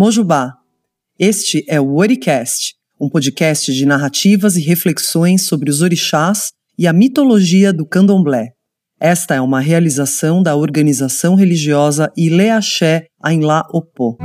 Mojubá. Este é o Oricast, um podcast de narrativas e reflexões sobre os orixás e a mitologia do candomblé. Esta é uma realização da organização religiosa Ileaxé Ainlá Opô.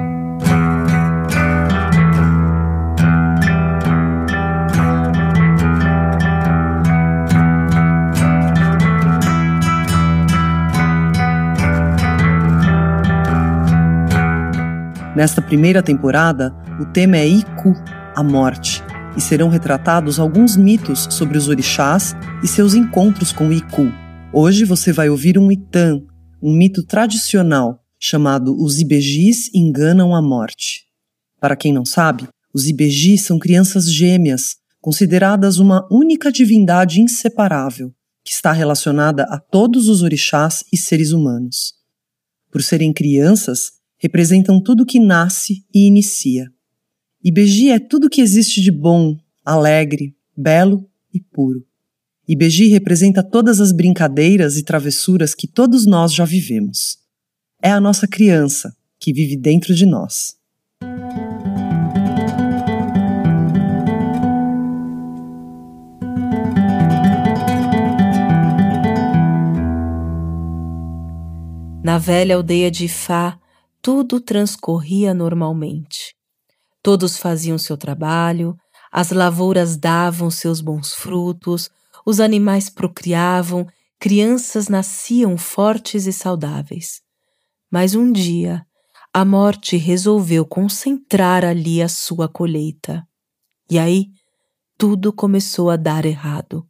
Nesta primeira temporada, o tema é Iku, a morte, e serão retratados alguns mitos sobre os orixás e seus encontros com o Iku. Hoje você vai ouvir um Itan, um mito tradicional chamado Os Ibejis Enganam a Morte. Para quem não sabe, os Ibejis são crianças gêmeas, consideradas uma única divindade inseparável, que está relacionada a todos os orixás e seres humanos. Por serem crianças, representam tudo que nasce e inicia. Ibeji é tudo que existe de bom, alegre, belo e puro. Ibeji representa todas as brincadeiras e travessuras que todos nós já vivemos. É a nossa criança que vive dentro de nós. Na velha aldeia de Ifá, tudo transcorria normalmente. Todos faziam seu trabalho, as lavouras davam seus bons frutos, os animais procriavam, crianças nasciam fortes e saudáveis. Mas um dia, a morte resolveu concentrar ali a sua colheita. E aí, tudo começou a dar errado.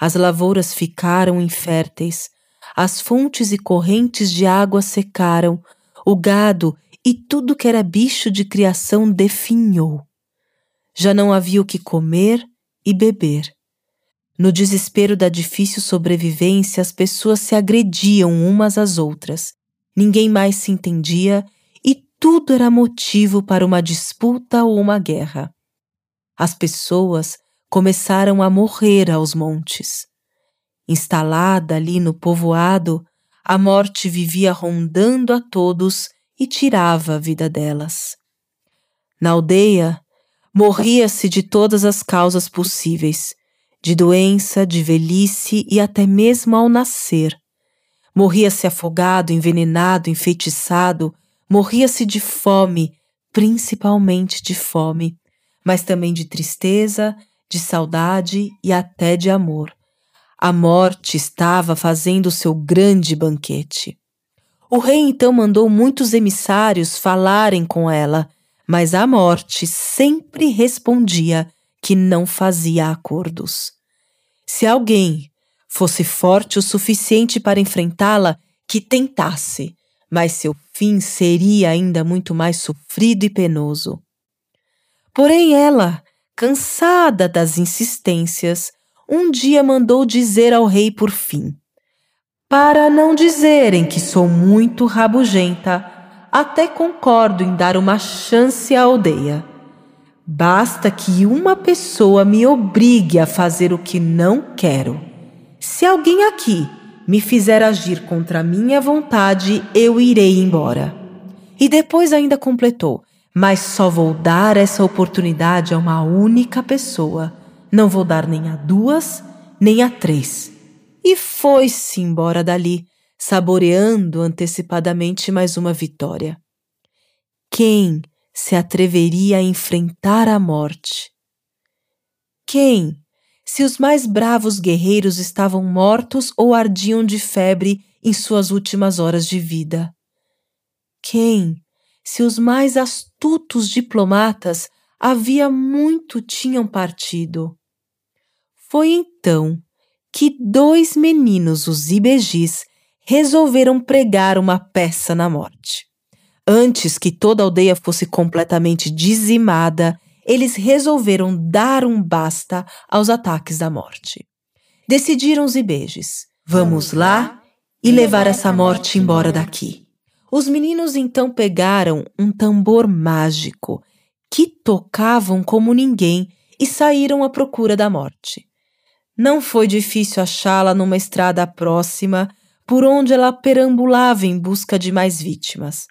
As lavouras ficaram inférteis, as fontes e correntes de água secaram, o gado e tudo que era bicho de criação definhou. Já não havia o que comer e beber. No desespero da difícil sobrevivência, as pessoas se agrediam umas às outras. Ninguém mais se entendia e tudo era motivo para uma disputa ou uma guerra. As pessoas começaram a morrer aos montes. Instalada ali no povoado, a morte vivia rondando a todos e tirava a vida delas. Na aldeia, morria-se de todas as causas possíveis, de doença, de velhice e até mesmo ao nascer. Morria-se afogado, envenenado, enfeitiçado, morria-se de fome, principalmente de fome, mas também de tristeza, de saudade e até de amor. A morte estava fazendo seu grande banquete. O rei então mandou muitos emissários falarem com ela, mas a morte sempre respondia que não fazia acordos. Se alguém fosse forte o suficiente para enfrentá-la, que tentasse, mas seu fim seria ainda muito mais sofrido e penoso. Porém, ela, cansada das insistências, um dia mandou dizer ao rei por fim: Para não dizerem que sou muito rabugenta, até concordo em dar uma chance à aldeia. Basta que uma pessoa me obrigue a fazer o que não quero. Se alguém aqui me fizer agir contra minha vontade, eu irei embora. E depois ainda completou: Mas só vou dar essa oportunidade a uma única pessoa não vou dar nem a duas, nem a três. E foi-se embora dali, saboreando antecipadamente mais uma vitória. Quem se atreveria a enfrentar a morte? Quem, se os mais bravos guerreiros estavam mortos ou ardiam de febre em suas últimas horas de vida? Quem, se os mais astutos diplomatas havia muito tinham partido? Foi então que dois meninos, os ibejis, resolveram pregar uma peça na morte. Antes que toda a aldeia fosse completamente dizimada, eles resolveram dar um basta aos ataques da morte. Decidiram os ibejis: vamos lá e levar essa morte embora daqui. Os meninos então pegaram um tambor mágico que tocavam como ninguém e saíram à procura da morte. Não foi difícil achá-la numa estrada próxima, por onde ela perambulava em busca de mais vítimas.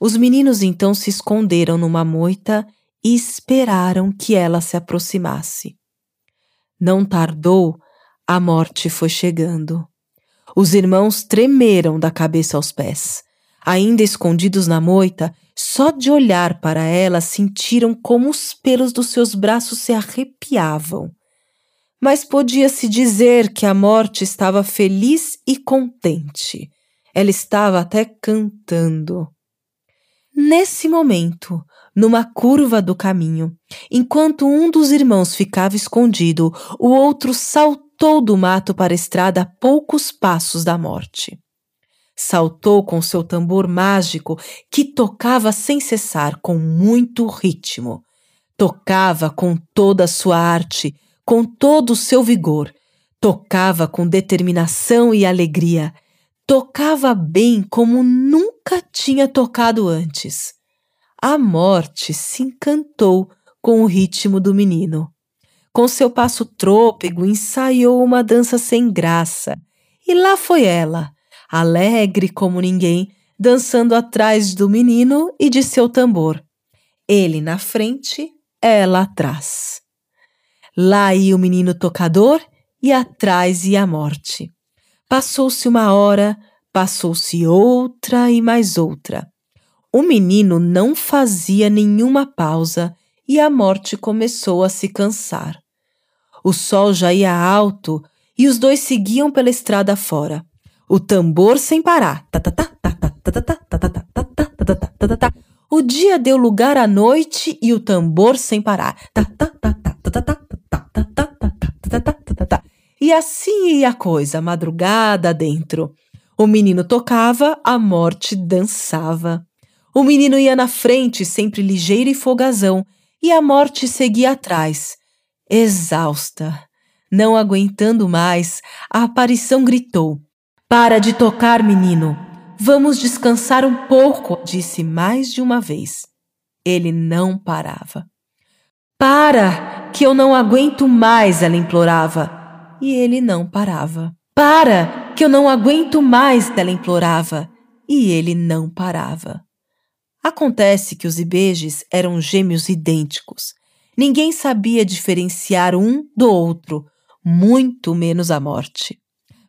Os meninos então se esconderam numa moita e esperaram que ela se aproximasse. Não tardou, a morte foi chegando. Os irmãos tremeram da cabeça aos pés. Ainda escondidos na moita, só de olhar para ela sentiram como os pelos dos seus braços se arrepiavam. Mas podia-se dizer que a morte estava feliz e contente. Ela estava até cantando. Nesse momento, numa curva do caminho, enquanto um dos irmãos ficava escondido, o outro saltou do mato para a estrada a poucos passos da morte. Saltou com seu tambor mágico que tocava sem cessar, com muito ritmo. Tocava com toda a sua arte, com todo o seu vigor. Tocava com determinação e alegria tocava bem como nunca tinha tocado antes. A morte se encantou com o ritmo do menino. Com seu passo trôpego, ensaiou uma dança sem graça. E lá foi ela, alegre como ninguém, dançando atrás do menino e de seu tambor. Ele na frente, ela atrás. Lá ia o menino tocador e atrás ia a morte. Passou-se uma hora, passou-se outra e mais outra. O menino não fazia nenhuma pausa e a morte começou a se cansar. O sol já ia alto e os dois seguiam pela estrada fora. O tambor sem parar. O dia deu lugar à noite e o tambor sem parar. E assim ia a coisa, madrugada dentro. O menino tocava, a morte dançava. O menino ia na frente, sempre ligeiro e folgazão, e a morte seguia atrás, exausta. Não aguentando mais, a aparição gritou: Para de tocar, menino! Vamos descansar um pouco, disse mais de uma vez. Ele não parava. Para, que eu não aguento mais, ela implorava e ele não parava. Para, que eu não aguento mais, ela implorava, e ele não parava. Acontece que os ibejes eram gêmeos idênticos. Ninguém sabia diferenciar um do outro, muito menos a morte.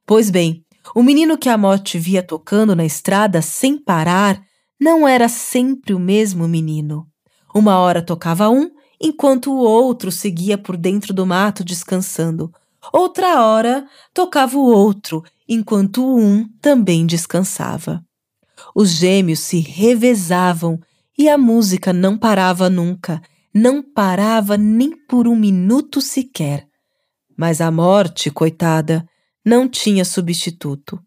Pois bem, o menino que a morte via tocando na estrada sem parar não era sempre o mesmo menino. Uma hora tocava um, enquanto o outro seguia por dentro do mato descansando, Outra hora tocava o outro, enquanto um também descansava. Os gêmeos se revezavam e a música não parava nunca, não parava nem por um minuto sequer. Mas a morte, coitada, não tinha substituto.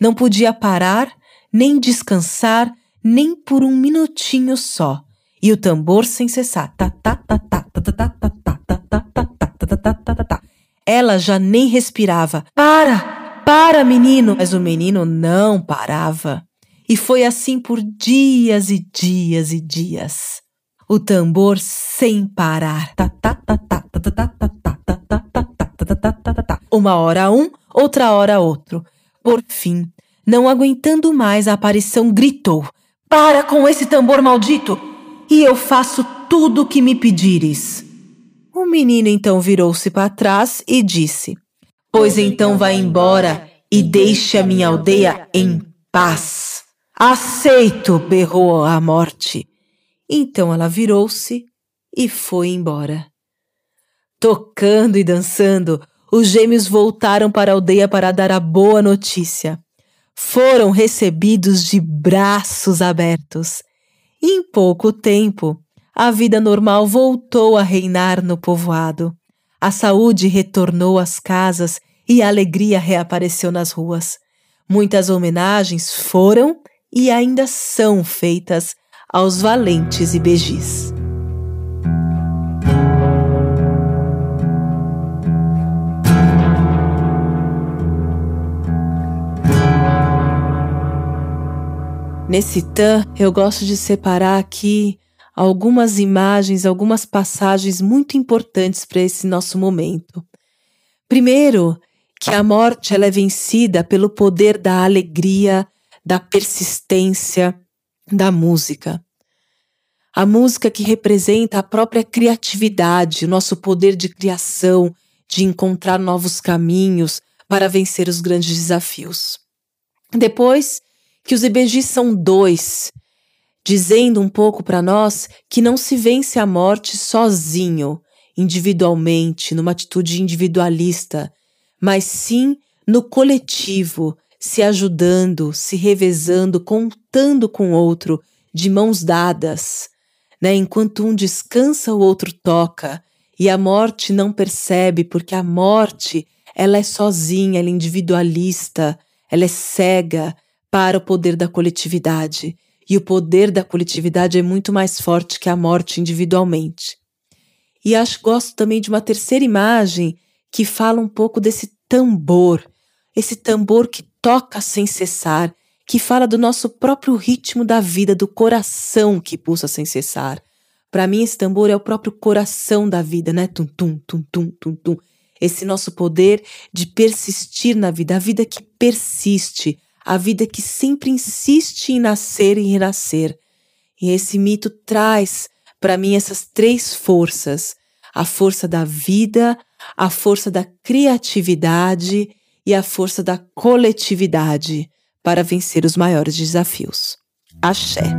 Não podia parar, nem descansar, nem por um minutinho só. E o tambor sem cessar. Tá, tá, tá, tá, tá, tá, tá, tá, tá, tá, tá, tá, tá, tá, tá, tá, tá. Ela já nem respirava. Para! Para, menino! Mas o menino não parava. E foi assim por dias e dias e dias. O tambor sem parar. Uma hora um, outra hora outro. Por fim, não aguentando mais, a aparição gritou: Para com esse tambor maldito! E eu faço tudo o que me pedires. O menino então virou-se para trás e disse: Pois então vá embora e deixe a minha aldeia em paz. Aceito, berrou a morte. Então ela virou-se e foi embora. Tocando e dançando, os gêmeos voltaram para a aldeia para dar a boa notícia. Foram recebidos de braços abertos. Em pouco tempo, a vida normal voltou a reinar no povoado. A saúde retornou às casas e a alegria reapareceu nas ruas. Muitas homenagens foram e ainda são feitas aos valentes e. Nesse tan, eu gosto de separar aqui algumas imagens, algumas passagens muito importantes para esse nosso momento. Primeiro, que a morte ela é vencida pelo poder da alegria, da persistência, da música. A música que representa a própria criatividade, o nosso poder de criação, de encontrar novos caminhos para vencer os grandes desafios. Depois que os IBGs são dois, dizendo um pouco para nós que não se vence a morte sozinho, individualmente, numa atitude individualista, mas sim no coletivo, se ajudando, se revezando, contando com o outro, de mãos dadas. Né? Enquanto um descansa, o outro toca. E a morte não percebe, porque a morte ela é sozinha, ela é individualista, ela é cega para o poder da coletividade. E o poder da coletividade é muito mais forte que a morte individualmente. E acho gosto também de uma terceira imagem que fala um pouco desse tambor, esse tambor que toca sem cessar, que fala do nosso próprio ritmo da vida, do coração que pulsa sem cessar. Para mim, esse tambor é o próprio coração da vida, né? Tum, tum, tum, tum, tum, tum. Esse nosso poder de persistir na vida, a vida que persiste, a vida que sempre insiste em nascer e renascer. E esse mito traz para mim essas três forças: a força da vida, a força da criatividade e a força da coletividade para vencer os maiores desafios. Axé.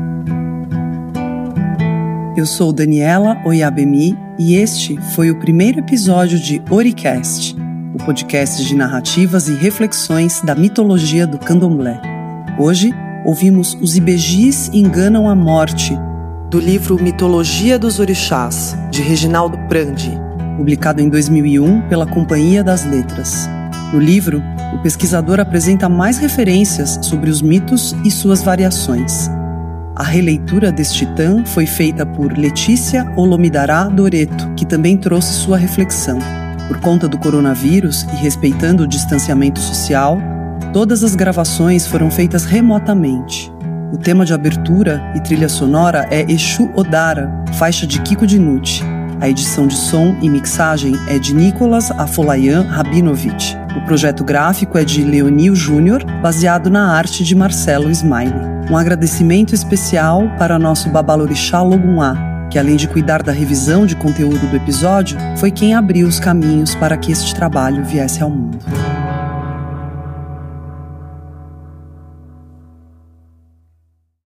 Eu sou Daniela Oyabemi e este foi o primeiro episódio de Oricast, podcast de narrativas e reflexões da mitologia do candomblé. Hoje ouvimos Os Ibejis Enganam a Morte, do livro Mitologia dos Orixás, de Reginaldo Prandi, publicado em 2001 pela Companhia das Letras. No livro, o pesquisador apresenta mais referências sobre os mitos e suas variações. A releitura deste titã foi feita por Letícia Olomidará Doreto, que também trouxe sua reflexão. Por conta do coronavírus e respeitando o distanciamento social, todas as gravações foram feitas remotamente. O tema de abertura e trilha sonora é Exu Odara, faixa de Kiko Dinucci. A edição de som e mixagem é de Nicolas Afolayan Rabinovich. O projeto gráfico é de Leonil Júnior, baseado na arte de Marcelo Smiley. Um agradecimento especial para nosso Babalorixá Loguná, que além de cuidar da revisão de conteúdo do episódio, foi quem abriu os caminhos para que este trabalho viesse ao mundo.